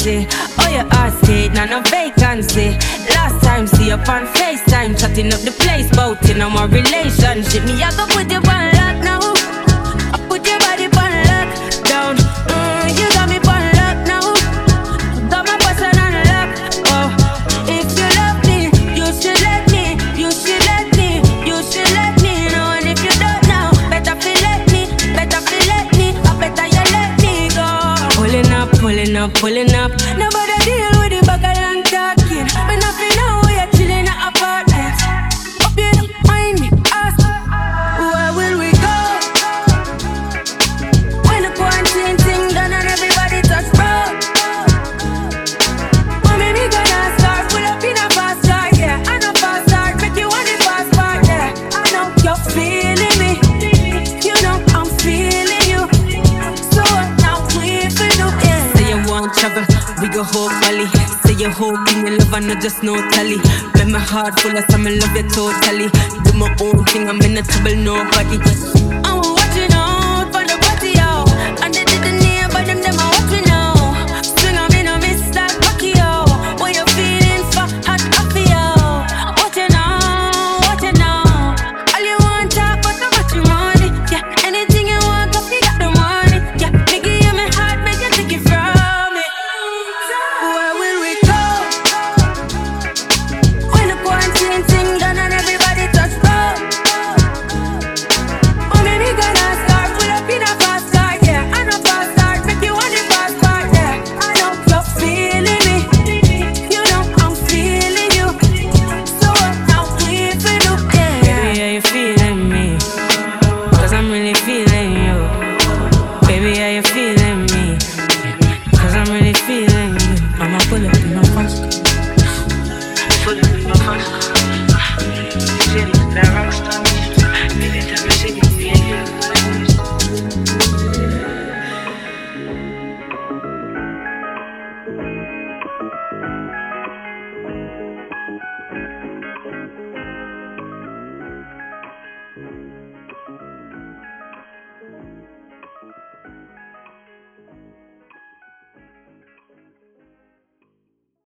party. Oh, your heart stayed, now no vacancy. Last time, see you on FaceTime, chatting up the place, bout in on my relationship. Me, I go put you on lock now. up, pulling up. your whole thing, your love, and not just no tally. Let my heart full of some love you totally. Do my own thing, I'm in a trouble, nobody. I feeling you. I'ma pull up in my first. Pull up in my first.